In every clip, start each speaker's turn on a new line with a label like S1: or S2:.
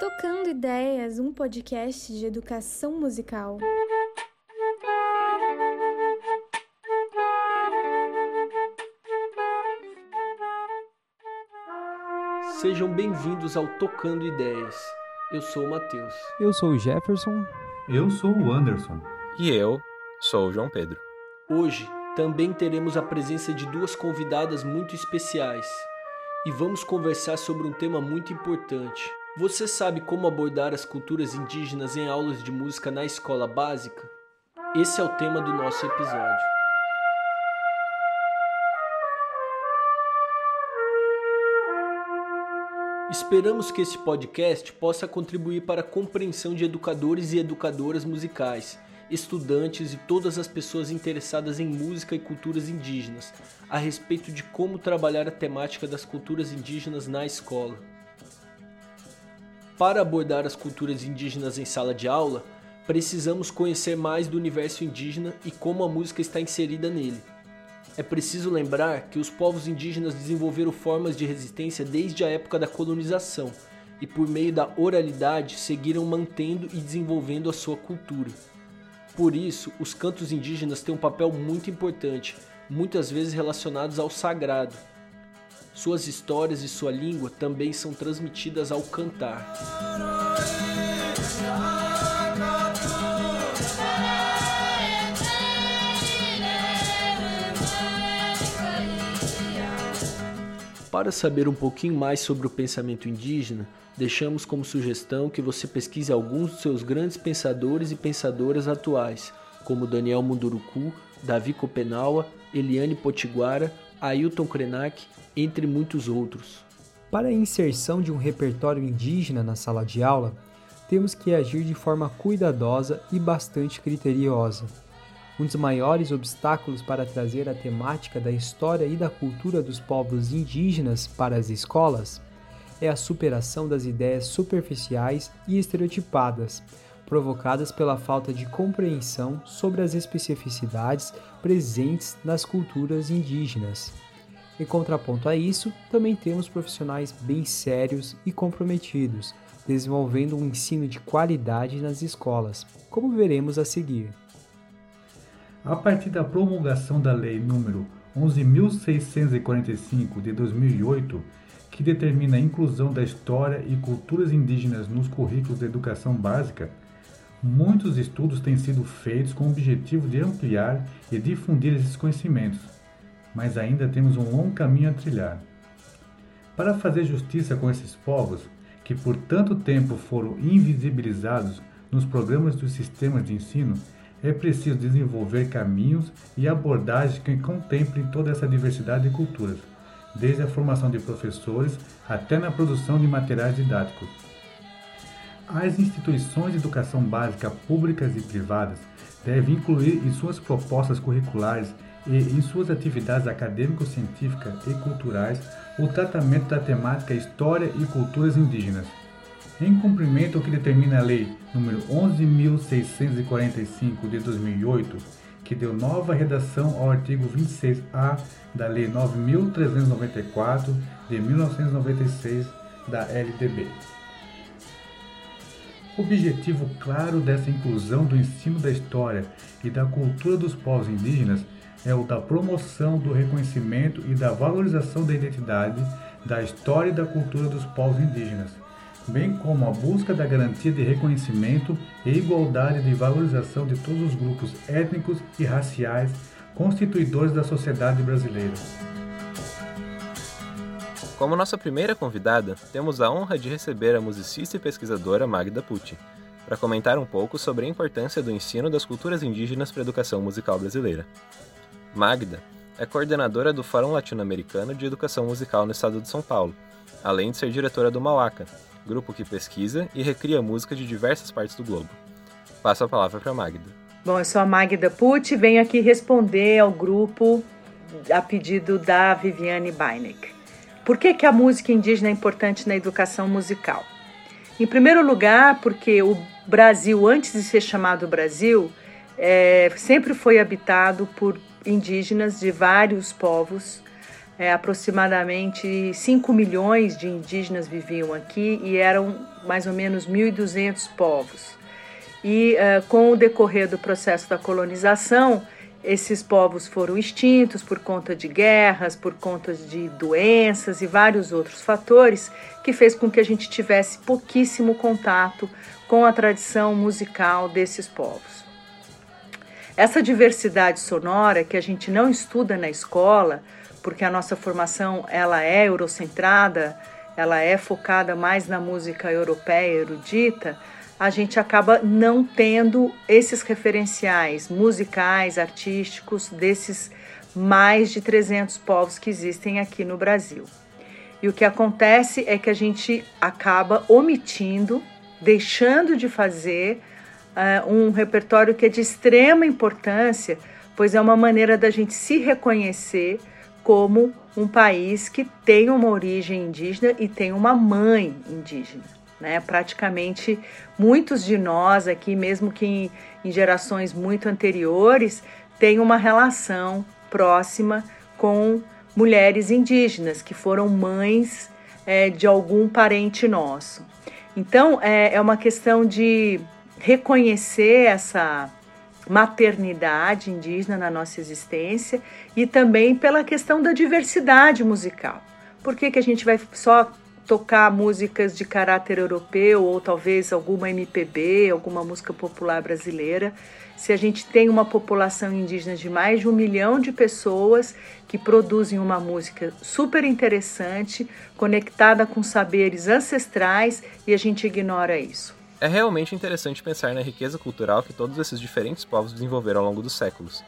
S1: Tocando Ideias, um podcast de educação musical.
S2: Sejam bem-vindos ao Tocando Ideias. Eu sou o Matheus.
S3: Eu sou o Jefferson.
S4: Eu sou o Anderson.
S5: E eu sou o João Pedro.
S2: Hoje também teremos a presença de duas convidadas muito especiais e vamos conversar sobre um tema muito importante. Você sabe como abordar as culturas indígenas em aulas de música na escola básica? Esse é o tema do nosso episódio. Esperamos que esse podcast possa contribuir para a compreensão de educadores e educadoras musicais estudantes e todas as pessoas interessadas em música e culturas indígenas a respeito de como trabalhar a temática das culturas indígenas na escola. Para abordar as culturas indígenas em sala de aula, precisamos conhecer mais do universo indígena e como a música está inserida nele. É preciso lembrar que os povos indígenas desenvolveram formas de resistência desde a época da colonização e, por meio da oralidade, seguiram mantendo e desenvolvendo a sua cultura. Por isso, os cantos indígenas têm um papel muito importante, muitas vezes relacionados ao sagrado. Suas histórias e sua língua também são transmitidas ao cantar. Para saber um pouquinho mais sobre o pensamento indígena, deixamos como sugestão que você pesquise alguns dos seus grandes pensadores e pensadoras atuais, como Daniel Munduruku, Davi Copenaua, Eliane Potiguara, Ailton Krenak, entre muitos outros.
S3: Para a inserção de um repertório indígena na sala de aula, temos que agir de forma cuidadosa e bastante criteriosa um dos maiores obstáculos para trazer a temática da história e da cultura dos povos indígenas para as escolas é a superação das ideias superficiais e estereotipadas, provocadas pela falta de compreensão sobre as especificidades presentes nas culturas indígenas. Em contraponto a isso, também temos profissionais bem sérios e comprometidos, desenvolvendo um ensino de qualidade nas escolas, como veremos a seguir.
S4: A partir da promulgação da Lei nº 11.645 de 2008, que determina a inclusão da história e culturas indígenas nos currículos da educação básica, muitos estudos têm sido feitos com o objetivo de ampliar e difundir esses conhecimentos, mas ainda temos um longo caminho a trilhar. Para fazer justiça com esses povos, que por tanto tempo foram invisibilizados nos programas dos sistemas de ensino, é preciso desenvolver caminhos e abordagens que contemplem toda essa diversidade de culturas, desde a formação de professores até na produção de materiais didáticos. As instituições de educação básica públicas e privadas devem incluir em suas propostas curriculares e em suas atividades acadêmico-científicas e culturais o tratamento da temática História e Culturas Indígenas em cumprimento ao que determina a Lei nº 11.645 de 2008, que deu nova redação ao artigo 26A da Lei 9.394 de 1996 da LDB. Objetivo claro dessa inclusão do ensino da história e da cultura dos povos indígenas é o da promoção do reconhecimento e da valorização da identidade, da história e da cultura dos povos indígenas, bem como a busca da garantia de reconhecimento e igualdade de valorização de todos os grupos étnicos e raciais constituidores da sociedade brasileira.
S5: Como nossa primeira convidada, temos a honra de receber a musicista e pesquisadora Magda Pucci, para comentar um pouco sobre a importância do ensino das culturas indígenas para a educação musical brasileira. Magda é coordenadora do Fórum Latino-Americano de Educação Musical no estado de São Paulo, além de ser diretora do Mauaca, grupo que pesquisa e recria música de diversas partes do globo. Passo a palavra para Magda.
S6: Bom, eu sou a Magda Pucci e venho aqui responder ao grupo a pedido da Viviane Beineck. Por que, que a música indígena é importante na educação musical? Em primeiro lugar, porque o Brasil, antes de ser chamado Brasil, é, sempre foi habitado por indígenas de vários povos. É, aproximadamente 5 milhões de indígenas viviam aqui e eram mais ou menos 1.200 povos. E uh, com o decorrer do processo da colonização, esses povos foram extintos por conta de guerras, por conta de doenças e vários outros fatores que fez com que a gente tivesse pouquíssimo contato com a tradição musical desses povos. Essa diversidade sonora que a gente não estuda na escola, porque a nossa formação ela é eurocentrada, ela é focada mais na música europeia erudita, a gente acaba não tendo esses referenciais musicais, artísticos desses mais de 300 povos que existem aqui no Brasil. E o que acontece é que a gente acaba omitindo, deixando de fazer uh, um repertório que é de extrema importância, pois é uma maneira da gente se reconhecer como um país que tem uma origem indígena e tem uma mãe indígena. Né? Praticamente muitos de nós aqui, mesmo que em, em gerações muito anteriores, têm uma relação próxima com mulheres indígenas que foram mães é, de algum parente nosso. Então é, é uma questão de reconhecer essa maternidade indígena na nossa existência e também pela questão da diversidade musical. Por que, que a gente vai só tocar músicas de caráter europeu ou talvez alguma MPB, alguma música popular brasileira, se a gente tem uma população indígena de mais de um milhão de pessoas que produzem uma música super interessante, conectada com saberes ancestrais e a gente ignora isso.
S5: É realmente interessante pensar na riqueza cultural que todos esses diferentes povos desenvolveram ao longo dos séculos.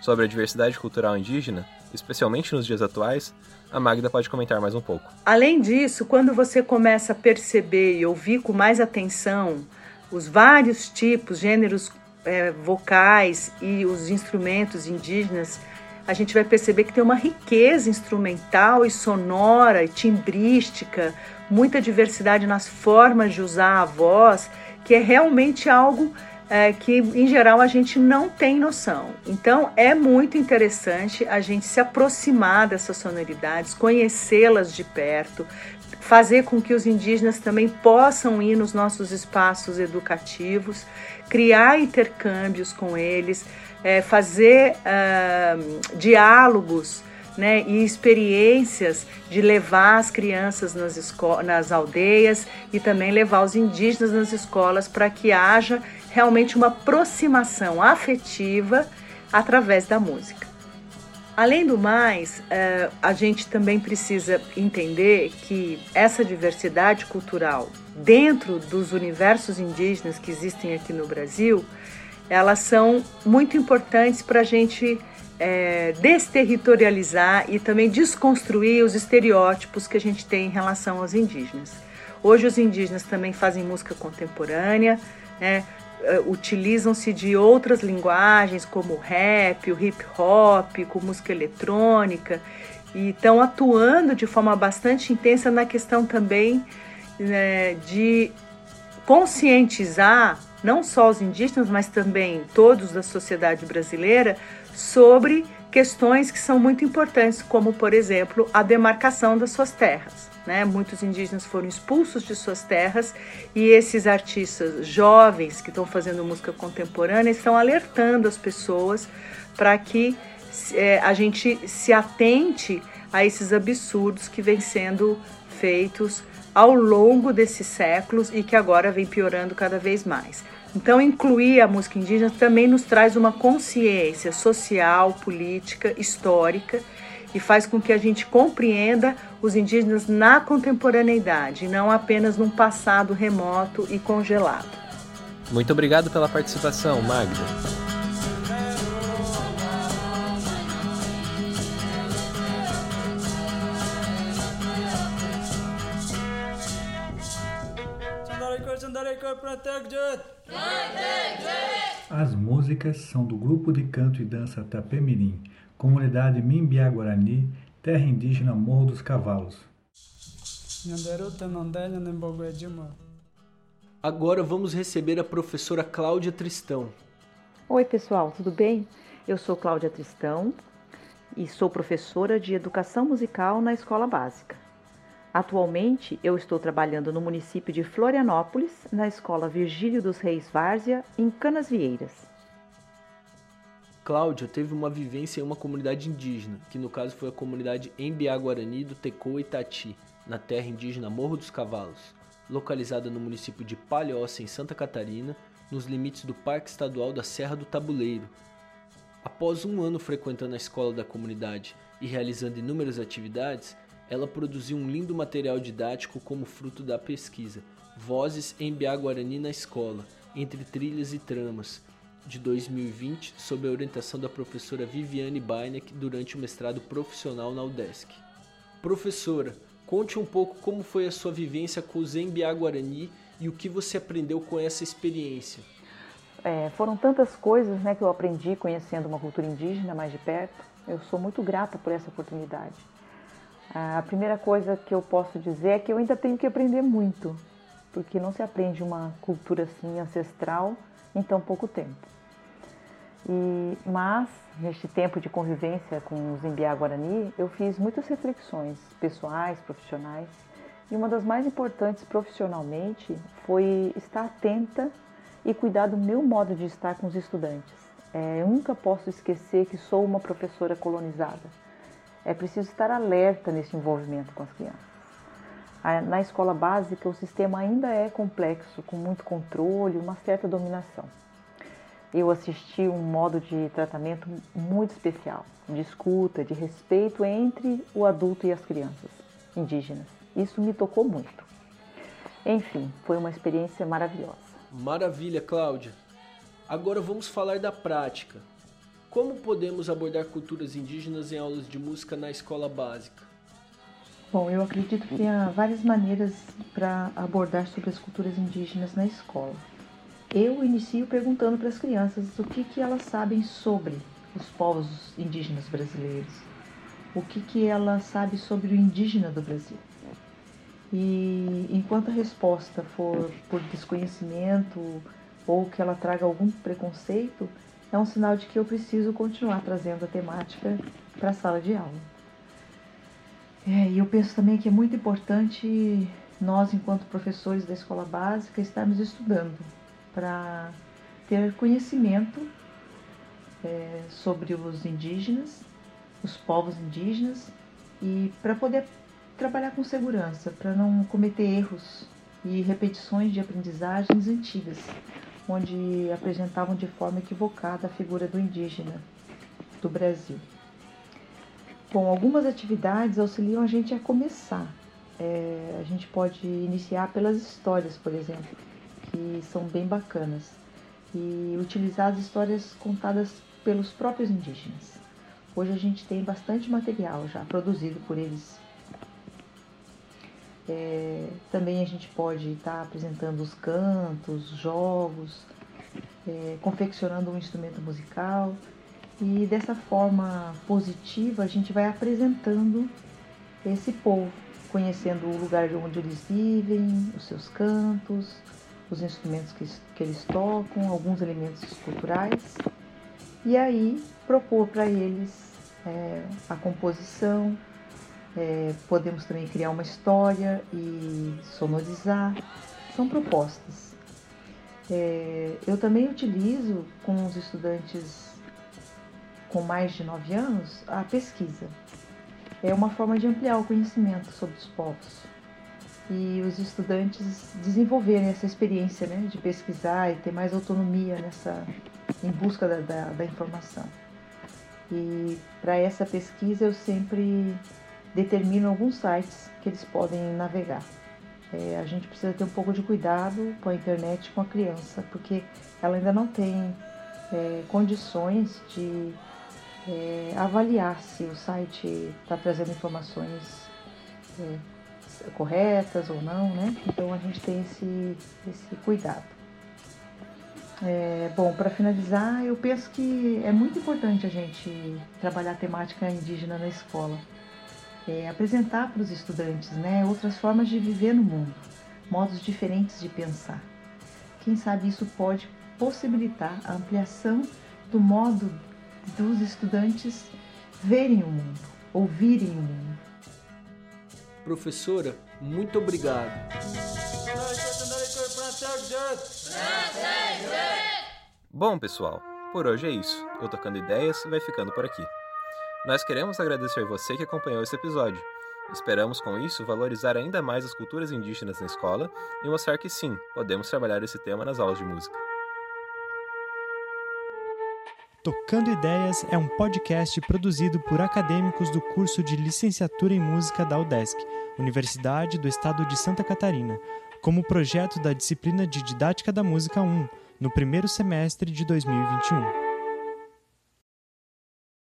S5: Sobre a diversidade cultural indígena, especialmente nos dias atuais, a Magda pode comentar mais um pouco.
S6: Além disso, quando você começa a perceber e ouvir com mais atenção os vários tipos, gêneros é, vocais e os instrumentos indígenas, a gente vai perceber que tem uma riqueza instrumental e sonora e timbrística, muita diversidade nas formas de usar a voz, que é realmente algo é, que em geral a gente não tem noção. Então é muito interessante a gente se aproximar dessas sonoridades, conhecê-las de perto, fazer com que os indígenas também possam ir nos nossos espaços educativos, criar intercâmbios com eles, é, fazer uh, diálogos né, e experiências de levar as crianças nas, nas aldeias e também levar os indígenas nas escolas para que haja realmente uma aproximação afetiva através da música. Além do mais, eh, a gente também precisa entender que essa diversidade cultural dentro dos universos indígenas que existem aqui no Brasil, elas são muito importantes para a gente é, desterritorializar e também desconstruir os estereótipos que a gente tem em relação aos indígenas. Hoje os indígenas também fazem música contemporânea, né? Eh, utilizam-se de outras linguagens como o rap, o hip hop, com música eletrônica e estão atuando de forma bastante intensa na questão também né, de conscientizar não só os indígenas, mas também todos da sociedade brasileira sobre questões que são muito importantes, como por exemplo a demarcação das suas terras. Né? Muitos indígenas foram expulsos de suas terras e esses artistas jovens que estão fazendo música contemporânea estão alertando as pessoas para que é, a gente se atente a esses absurdos que vêm sendo feitos ao longo desses séculos e que agora vem piorando cada vez mais. Então, incluir a música indígena também nos traz uma consciência social, política, histórica e faz com que a gente compreenda os indígenas na contemporaneidade, não apenas num passado remoto e congelado.
S5: Muito obrigado pela participação, Magda.
S4: As músicas são do grupo de canto e dança Tapemirim, comunidade Mimbiá Guarani, terra indígena Morro dos Cavalos.
S2: Agora vamos receber a professora Cláudia Tristão.
S6: Oi, pessoal, tudo bem? Eu sou Cláudia Tristão e sou professora de educação musical na escola básica. Atualmente, eu estou trabalhando no município de Florianópolis, na escola Virgílio dos Reis Várzea, em Canasvieiras.
S2: Cláudia teve uma vivência em uma comunidade indígena, que no caso foi a comunidade Embiá Guarani do Tecô Itati, na terra indígena Morro dos Cavalos, localizada no município de Palhoça, em Santa Catarina, nos limites do Parque Estadual da Serra do Tabuleiro. Após um ano frequentando a escola da comunidade e realizando inúmeras atividades, ela produziu um lindo material didático como fruto da pesquisa Vozes em Biá Guarani na Escola, entre trilhas e tramas, de 2020, sob a orientação da professora Viviane Bainek durante o mestrado profissional na UDESC. Professora, conte um pouco como foi a sua vivência com o Zembiá Guarani e o que você aprendeu com essa experiência.
S6: É, foram tantas coisas né, que eu aprendi conhecendo uma cultura indígena mais de perto. Eu sou muito grata por essa oportunidade. A primeira coisa que eu posso dizer é que eu ainda tenho que aprender muito, porque não se aprende uma cultura assim ancestral em tão pouco tempo. E, mas, neste tempo de convivência com os Imbiá Guarani, eu fiz muitas reflexões pessoais, profissionais, e uma das mais importantes profissionalmente foi estar atenta e cuidar do meu modo de estar com os estudantes. É, eu nunca posso esquecer que sou uma professora colonizada. É preciso estar alerta nesse envolvimento com as crianças. Na escola básica, o sistema ainda é complexo, com muito controle, uma certa dominação. Eu assisti um modo de tratamento muito especial, de escuta, de respeito entre o adulto e as crianças indígenas. Isso me tocou muito. Enfim, foi uma experiência maravilhosa.
S2: Maravilha, Cláudia. Agora vamos falar da prática. Como podemos abordar culturas indígenas em aulas de música na escola básica?
S7: Bom, eu acredito que há várias maneiras para abordar sobre as culturas indígenas na escola. Eu inicio perguntando para as crianças o que, que elas sabem sobre os povos indígenas brasileiros, o que, que elas sabem sobre o indígena do Brasil. E enquanto a resposta for por desconhecimento ou que ela traga algum preconceito, é um sinal de que eu preciso continuar trazendo a temática para a sala de aula. É, e eu penso também que é muito importante nós, enquanto professores da escola básica, estarmos estudando para ter conhecimento é, sobre os indígenas, os povos indígenas e para poder trabalhar com segurança, para não cometer erros e repetições de aprendizagens antigas, onde apresentavam de forma equivocada a figura do indígena do Brasil. Bom, algumas atividades auxiliam a gente a começar. É, a gente pode iniciar pelas histórias, por exemplo, que são bem bacanas, e utilizar as histórias contadas pelos próprios indígenas. Hoje a gente tem bastante material já produzido por eles é, também a gente pode estar apresentando os cantos, jogos, é, confeccionando um instrumento musical. E dessa forma positiva a gente vai apresentando esse povo, conhecendo o lugar onde eles vivem, os seus cantos, os instrumentos que, que eles tocam, alguns elementos culturais. E aí propor para eles é, a composição, é, podemos também criar uma história e sonorizar. São propostas. É, eu também utilizo com os estudantes com mais de 9 anos a pesquisa. É uma forma de ampliar o conhecimento sobre os povos e os estudantes desenvolverem essa experiência né, de pesquisar e ter mais autonomia nessa em busca da, da, da informação. E para essa pesquisa eu sempre determinam alguns sites que eles podem navegar. É, a gente precisa ter um pouco de cuidado com a internet com a criança, porque ela ainda não tem é, condições de é, avaliar se o site está trazendo informações é, corretas ou não, né? Então a gente tem esse, esse cuidado. É, bom, para finalizar, eu penso que é muito importante a gente trabalhar a temática indígena na escola é, apresentar para os estudantes né, outras formas de viver no mundo, modos diferentes de pensar. Quem sabe isso pode possibilitar a ampliação do modo dos estudantes verem o mundo, ouvirem o mundo.
S2: Professora, muito obrigado.
S5: Bom, pessoal, por hoje é isso. Eu Tocando Ideias vai ficando por aqui. Nós queremos agradecer você que acompanhou esse episódio. Esperamos com isso valorizar ainda mais as culturas indígenas na escola e mostrar que sim, podemos trabalhar esse tema nas aulas de música.
S8: Tocando Ideias é um podcast produzido por acadêmicos do curso de Licenciatura em Música da UDESC, Universidade do Estado de Santa Catarina, como projeto da disciplina de Didática da Música 1, no primeiro semestre de 2021.